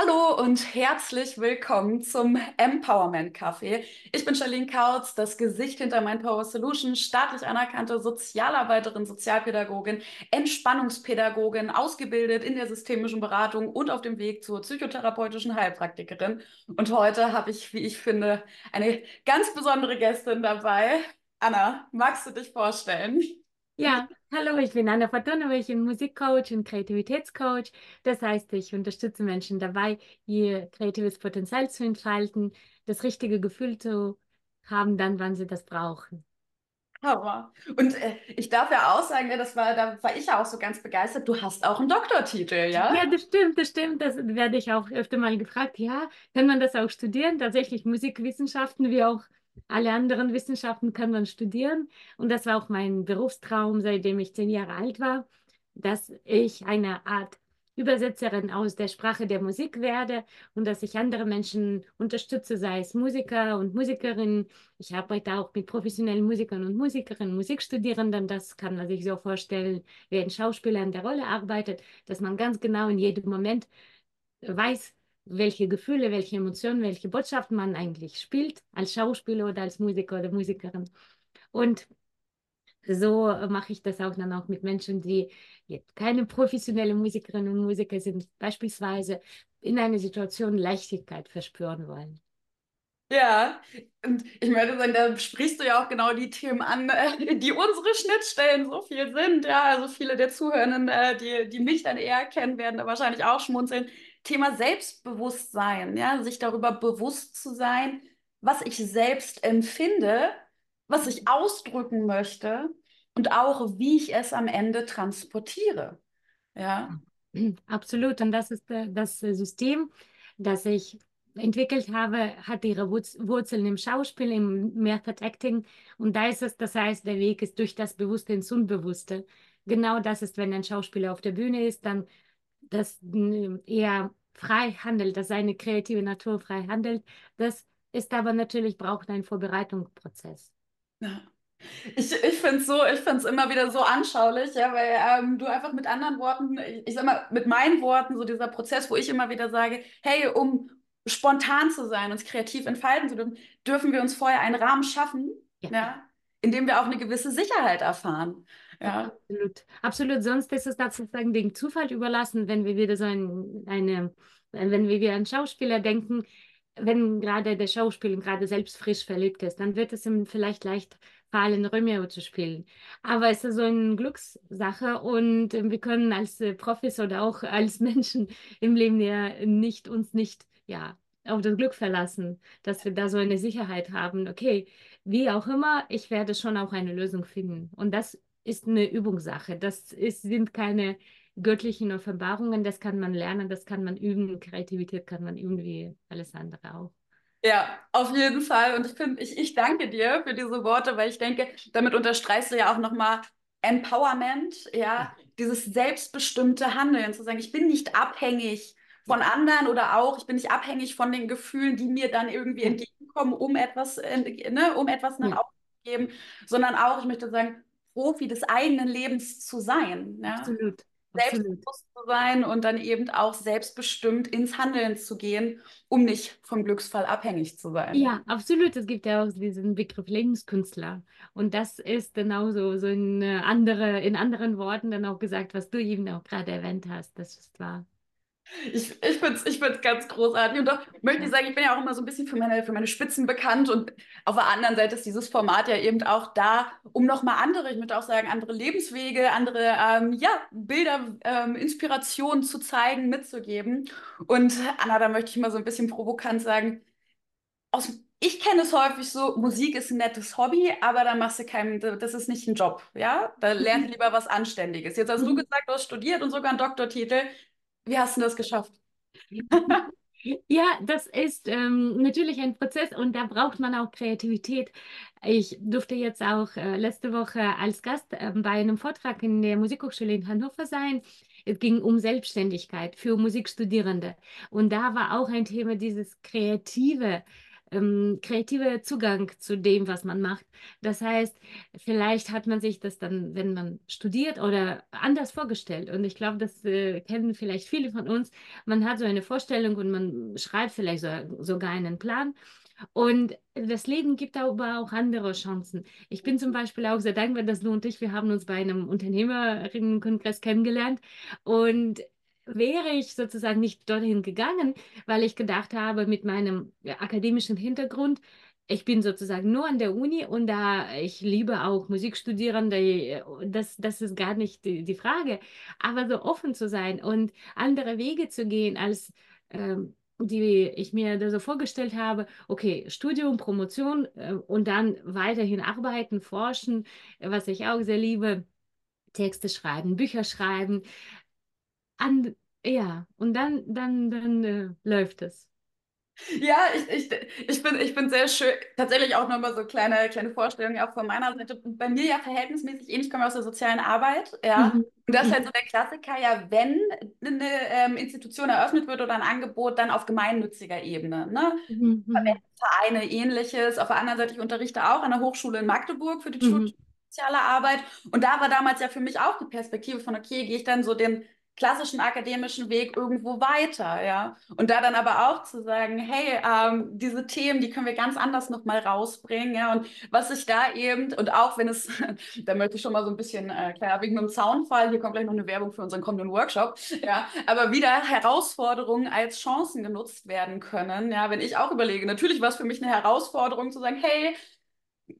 Hallo und herzlich willkommen zum Empowerment Café. Ich bin Charlene Kautz, das Gesicht hinter Mind Power Solution, staatlich anerkannte Sozialarbeiterin, Sozialpädagogin, Entspannungspädagogin, ausgebildet in der systemischen Beratung und auf dem Weg zur psychotherapeutischen Heilpraktikerin. Und heute habe ich, wie ich finde, eine ganz besondere Gästin dabei. Anna, magst du dich vorstellen? Ja, hallo, ich bin Anna Fortuna, ich bin Musikcoach und Kreativitätscoach. Das heißt, ich unterstütze Menschen dabei, ihr kreatives Potenzial zu entfalten, das richtige Gefühl zu haben, dann, wann sie das brauchen. Hammer. Und äh, ich darf ja auch sagen, ne, das war, da war ich ja auch so ganz begeistert. Du hast auch einen Doktortitel, ja? Ja, das stimmt, das stimmt. Das werde ich auch öfter mal gefragt. Ja, kann man das auch studieren? Tatsächlich Musikwissenschaften wie auch alle anderen Wissenschaften kann man studieren. Und das war auch mein Berufstraum, seitdem ich zehn Jahre alt war, dass ich eine Art Übersetzerin aus der Sprache der Musik werde und dass ich andere Menschen unterstütze, sei es Musiker und Musikerinnen. Ich arbeite auch mit professionellen Musikern und Musikerinnen, Musikstudierenden. Das kann man sich so vorstellen, wie ein Schauspieler an der Rolle arbeitet, dass man ganz genau in jedem Moment weiß, welche Gefühle, welche Emotionen, welche Botschaften man eigentlich spielt, als Schauspieler oder als Musiker oder Musikerin. Und so mache ich das auch dann auch mit Menschen, die keine professionelle Musikerinnen und Musiker sind, beispielsweise in einer Situation Leichtigkeit verspüren wollen. Ja, und ich möchte sagen, da sprichst du ja auch genau die Themen an, äh, die unsere Schnittstellen so viel sind. Ja, also viele der Zuhörenden, äh, die, die mich dann eher kennen, werden da wahrscheinlich auch schmunzeln. Thema Selbstbewusstsein, ja, sich darüber bewusst zu sein, was ich selbst empfinde, was ich ausdrücken möchte und auch, wie ich es am Ende transportiere. Ja. Absolut. Und das ist äh, das System, das ich entwickelt habe, hat ihre Wurzeln im Schauspiel, im Method Acting. Und da ist es, das heißt, der Weg ist durch das Bewusste ins Unbewusste. Genau das ist, wenn ein Schauspieler auf der Bühne ist, dann das eher frei handelt, dass seine kreative Natur frei handelt. Das ist aber natürlich, braucht einen Vorbereitungsprozess. Ja. Ich, ich finde es so, ich finde es immer wieder so anschaulich, ja, weil ähm, du einfach mit anderen Worten, ich, ich sag mal, mit meinen Worten, so dieser Prozess, wo ich immer wieder sage, hey, um spontan zu sein, uns kreativ entfalten zu dürfen, dürfen wir uns vorher einen Rahmen schaffen, ja. ja in dem wir auch eine gewisse Sicherheit erfahren. Ja. Absolut. Absolut. Sonst ist es sozusagen dem Zufall überlassen, wenn wir wieder so ein, eine, wenn wir wie ein Schauspieler denken, wenn gerade der Schauspieler gerade selbst frisch verliebt ist, dann wird es ihm vielleicht leicht fallen, Romeo zu spielen. Aber es ist so eine Glückssache und wir können als Profis oder auch als Menschen im Leben ja nicht uns nicht ja auf das Glück verlassen, dass wir da so eine Sicherheit haben. Okay, wie auch immer, ich werde schon auch eine Lösung finden. Und das ist eine Übungssache. Das ist, sind keine göttlichen Offenbarungen, das kann man lernen, das kann man üben. Kreativität kann man üben wie alles andere auch. Ja, auf jeden Fall. Und ich finde, ich, ich danke dir für diese Worte, weil ich denke, damit unterstreichst du ja auch nochmal Empowerment, ja, dieses selbstbestimmte Handeln, zu sagen, ich bin nicht abhängig von anderen oder auch, ich bin nicht abhängig von den Gefühlen, die mir dann irgendwie entgegenkommen, um etwas, ne, um etwas nach außen zu geben, sondern auch, ich möchte sagen, Profi des eigenen Lebens zu sein. Ja? Absolut. Selbstbewusst zu sein und dann eben auch selbstbestimmt ins Handeln zu gehen, um nicht vom Glücksfall abhängig zu sein. Ja, absolut. Es gibt ja auch diesen Begriff Lebenskünstler. Und das ist genauso so in, andere, in anderen Worten dann auch gesagt, was du eben auch gerade erwähnt hast. Das ist wahr. Ich, ich finde es ich find's ganz großartig. Und doch möchte ich sagen, ich bin ja auch immer so ein bisschen für meine, für meine Spitzen bekannt. Und auf der anderen Seite ist dieses Format ja eben auch da, um nochmal andere, ich möchte auch sagen, andere Lebenswege, andere ähm, ja, Bilder, ähm, Inspirationen zu zeigen, mitzugeben. Und Anna, da möchte ich mal so ein bisschen provokant sagen, aus, ich kenne es häufig so, Musik ist ein nettes Hobby, aber da machst du keinen, das ist nicht ein Job, ja? Da lernst du lieber was Anständiges. Jetzt hast du mhm. gesagt, du hast studiert und sogar einen Doktortitel. Wie hast du das geschafft? Ja, das ist ähm, natürlich ein Prozess und da braucht man auch Kreativität. Ich durfte jetzt auch äh, letzte Woche als Gast äh, bei einem Vortrag in der Musikhochschule in Hannover sein. Es ging um Selbstständigkeit für Musikstudierende. Und da war auch ein Thema dieses kreative ähm, kreativer Zugang zu dem, was man macht. Das heißt, vielleicht hat man sich das dann, wenn man studiert oder anders vorgestellt. Und ich glaube, das äh, kennen vielleicht viele von uns. Man hat so eine Vorstellung und man schreibt vielleicht so, sogar einen Plan. Und das Leben gibt aber auch andere Chancen. Ich bin zum Beispiel auch sehr dankbar, dass du und ich, wir haben uns bei einem Unternehmerinnenkongress kennengelernt. Und wäre ich sozusagen nicht dorthin gegangen, weil ich gedacht habe, mit meinem akademischen Hintergrund, ich bin sozusagen nur an der Uni und da ich liebe auch Musik studieren, das, das ist gar nicht die, die Frage. Aber so offen zu sein und andere Wege zu gehen als ähm, die ich mir da so vorgestellt habe, okay, Studium, Promotion äh, und dann weiterhin arbeiten, forschen, was ich auch sehr liebe, Texte schreiben, Bücher schreiben. An, ja, und dann, dann, dann äh, läuft es. Ja, ich, ich, ich, bin, ich bin sehr schön. Tatsächlich auch nochmal so kleine, kleine Vorstellungen auch von meiner Seite. Bei mir ja verhältnismäßig ähnlich, ich komme aus der sozialen Arbeit, ja. Mhm. Und das ist halt so der Klassiker, ja, wenn eine ähm, Institution eröffnet wird oder ein Angebot, dann auf gemeinnütziger Ebene. Ne? Mhm. Vereine, ähnliches. Auf der anderen Seite, ich unterrichte auch an der Hochschule in Magdeburg für die mhm. soziale Arbeit. Und da war damals ja für mich auch die Perspektive von, okay, gehe ich dann so den klassischen akademischen Weg irgendwo weiter, ja. Und da dann aber auch zu sagen, hey, ähm, diese Themen, die können wir ganz anders nochmal rausbringen, ja. Und was ich da eben, und auch wenn es, da möchte ich schon mal so ein bisschen, äh, klar, wegen einem Soundfall, hier kommt gleich noch eine Werbung für unseren kommenden Workshop, ja, aber wieder Herausforderungen als Chancen genutzt werden können, ja. Wenn ich auch überlege, natürlich war es für mich eine Herausforderung zu sagen, hey,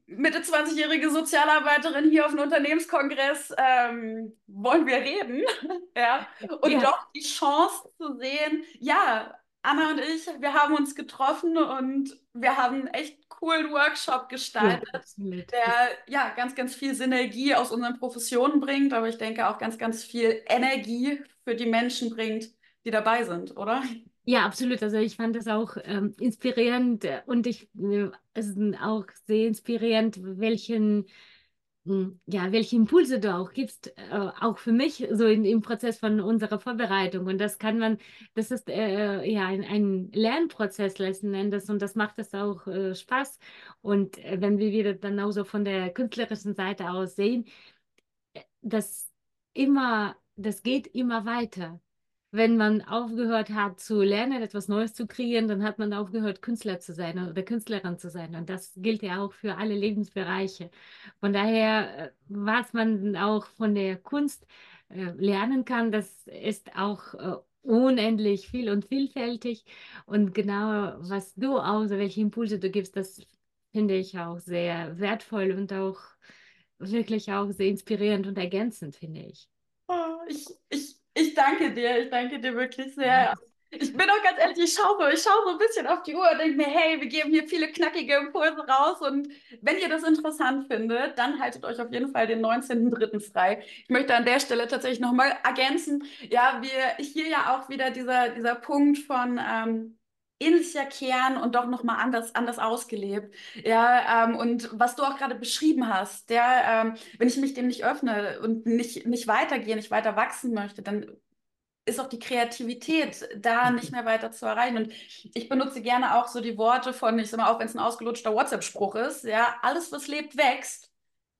Mitte 20-jährige Sozialarbeiterin hier auf einem Unternehmenskongress, ähm, wollen wir reden? ja. Und ja. doch die Chance zu sehen, ja, Anna und ich, wir haben uns getroffen und wir haben einen echt coolen Workshop gestaltet, ja, der ja ganz, ganz viel Synergie aus unseren Professionen bringt, aber ich denke auch ganz, ganz viel Energie für die Menschen bringt, die dabei sind, oder? Ja, absolut. Also ich fand das auch ähm, inspirierend äh, und ich äh, es auch sehr inspirierend, welchen hm, ja, welche Impulse du auch gibst, äh, auch für mich, so in, im Prozess von unserer Vorbereitung. Und das kann man, das ist äh, ja ein, ein, Lernprozess letzten Endes und das macht es auch äh, Spaß. Und äh, wenn wir wieder dann auch so von der künstlerischen Seite aus sehen, äh, das immer, das geht immer weiter wenn man aufgehört hat zu lernen, etwas Neues zu kreieren, dann hat man aufgehört, Künstler zu sein oder Künstlerin zu sein. Und das gilt ja auch für alle Lebensbereiche. Von daher, äh, was man auch von der Kunst äh, lernen kann, das ist auch äh, unendlich viel und vielfältig. Und genau, was du auch, so welche Impulse du gibst, das finde ich auch sehr wertvoll und auch wirklich auch sehr inspirierend und ergänzend, finde ich. Oh, ich ich danke dir, ich danke dir wirklich sehr. Ich bin auch ganz ehrlich, ich schaue, ich schaue so ein bisschen auf die Uhr und denke mir, hey, wir geben hier viele knackige Impulse raus und wenn ihr das interessant findet, dann haltet euch auf jeden Fall den 19.03. frei. Ich möchte an der Stelle tatsächlich nochmal ergänzen, ja, wir hier ja auch wieder dieser, dieser Punkt von ähm, ähnlicher Kern und doch nochmal anders, anders ausgelebt. Ja, ähm, und was du auch gerade beschrieben hast, ja, ähm, wenn ich mich dem nicht öffne und nicht, nicht weitergehe, nicht weiter wachsen möchte, dann ist auch die Kreativität da nicht mehr weiter zu erreichen. Und ich benutze gerne auch so die Worte von, ich sag mal, auch wenn es ein ausgelutschter WhatsApp-Spruch ist, ja, alles, was lebt, wächst.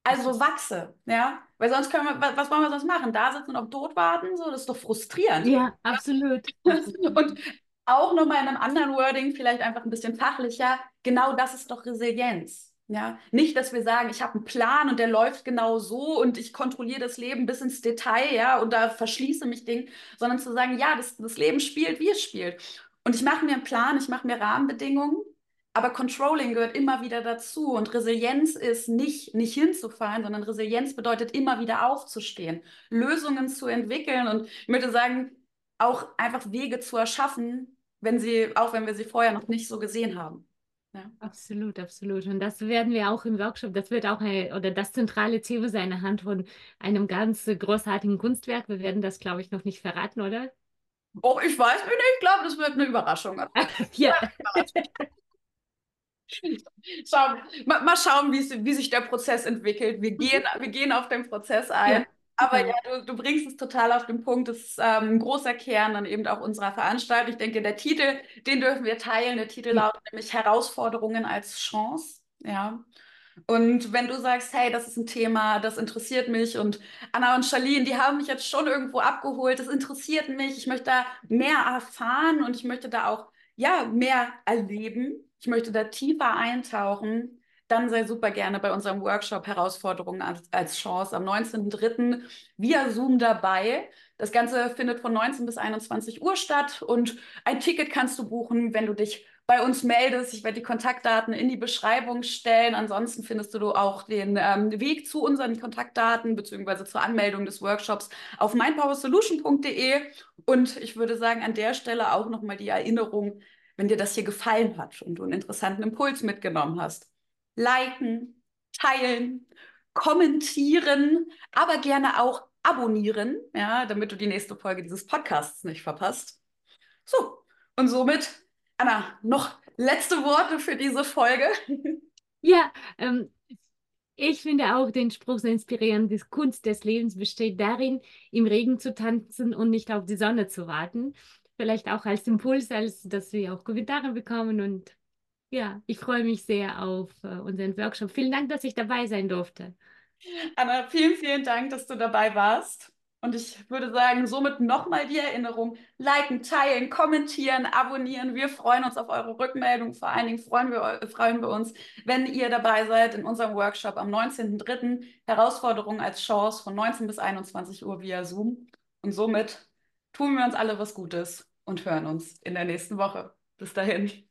Also wachse, ja. Weil sonst können wir, was wollen wir sonst machen? Da sitzen und auf Tod warten, so, das ist doch frustrierend. Ja, absolut. und auch nochmal in einem anderen Wording, vielleicht einfach ein bisschen fachlicher, genau das ist doch Resilienz. Ja, nicht, dass wir sagen, ich habe einen Plan und der läuft genau so und ich kontrolliere das Leben bis ins Detail, ja, und da verschließe mich Ding, sondern zu sagen, ja, das, das Leben spielt, wie es spielt. Und ich mache mir einen Plan, ich mache mir Rahmenbedingungen, aber Controlling gehört immer wieder dazu. Und Resilienz ist nicht, nicht hinzufallen, sondern Resilienz bedeutet immer wieder aufzustehen, Lösungen zu entwickeln. Und ich möchte sagen, auch einfach Wege zu erschaffen, wenn sie, auch wenn wir sie vorher noch nicht so gesehen haben. Ja. Absolut, absolut. Und das werden wir auch im Workshop, das wird auch ein, oder das zentrale Thema sein anhand von einem ganz großartigen Kunstwerk. Wir werden das, glaube ich, noch nicht verraten, oder? Oh, ich weiß nicht, ich glaube, das wird eine Überraschung. ja. Schau, mal, mal, schauen, wie, wie sich der Prozess entwickelt. Wir gehen, wir gehen auf den Prozess ein. Ja. Aber ja, du, du, bringst es total auf den Punkt. Das ist ähm, ein großer Kern dann eben auch unserer Veranstaltung. Ich denke, der Titel, den dürfen wir teilen. Der Titel lautet nämlich Herausforderungen als Chance. Ja. Und wenn du sagst, hey, das ist ein Thema, das interessiert mich und Anna und Charlene, die haben mich jetzt schon irgendwo abgeholt, das interessiert mich, ich möchte da mehr erfahren und ich möchte da auch ja, mehr erleben, ich möchte da tiefer eintauchen, dann sei super gerne bei unserem Workshop Herausforderungen als, als Chance am 19.03. via Zoom dabei. Das Ganze findet von 19 bis 21 Uhr statt und ein Ticket kannst du buchen, wenn du dich bei uns meldest. Ich werde die Kontaktdaten in die Beschreibung stellen. Ansonsten findest du auch den ähm, Weg zu unseren Kontaktdaten bzw. zur Anmeldung des Workshops auf mindpowersolution.de. Und ich würde sagen, an der Stelle auch nochmal die Erinnerung, wenn dir das hier gefallen hat und du einen interessanten Impuls mitgenommen hast. Liken, teilen, kommentieren, aber gerne auch abonnieren, ja, damit du die nächste Folge dieses Podcasts nicht verpasst. So, und somit Anna, noch letzte Worte für diese Folge? Ja, ähm, ich finde auch den Spruch sehr inspirierend. Die Kunst des Lebens besteht darin, im Regen zu tanzen und nicht auf die Sonne zu warten. Vielleicht auch als Impuls, als dass wir auch Kommentare bekommen. Und ja, ich freue mich sehr auf äh, unseren Workshop. Vielen Dank, dass ich dabei sein durfte. Anna, vielen, vielen Dank, dass du dabei warst. Und ich würde sagen, somit nochmal die Erinnerung, liken, teilen, kommentieren, abonnieren. Wir freuen uns auf eure Rückmeldung. Vor allen Dingen freuen wir, freuen wir uns, wenn ihr dabei seid in unserem Workshop am 19.03. Herausforderung als Chance von 19 bis 21 Uhr via Zoom. Und somit tun wir uns alle was Gutes und hören uns in der nächsten Woche. Bis dahin.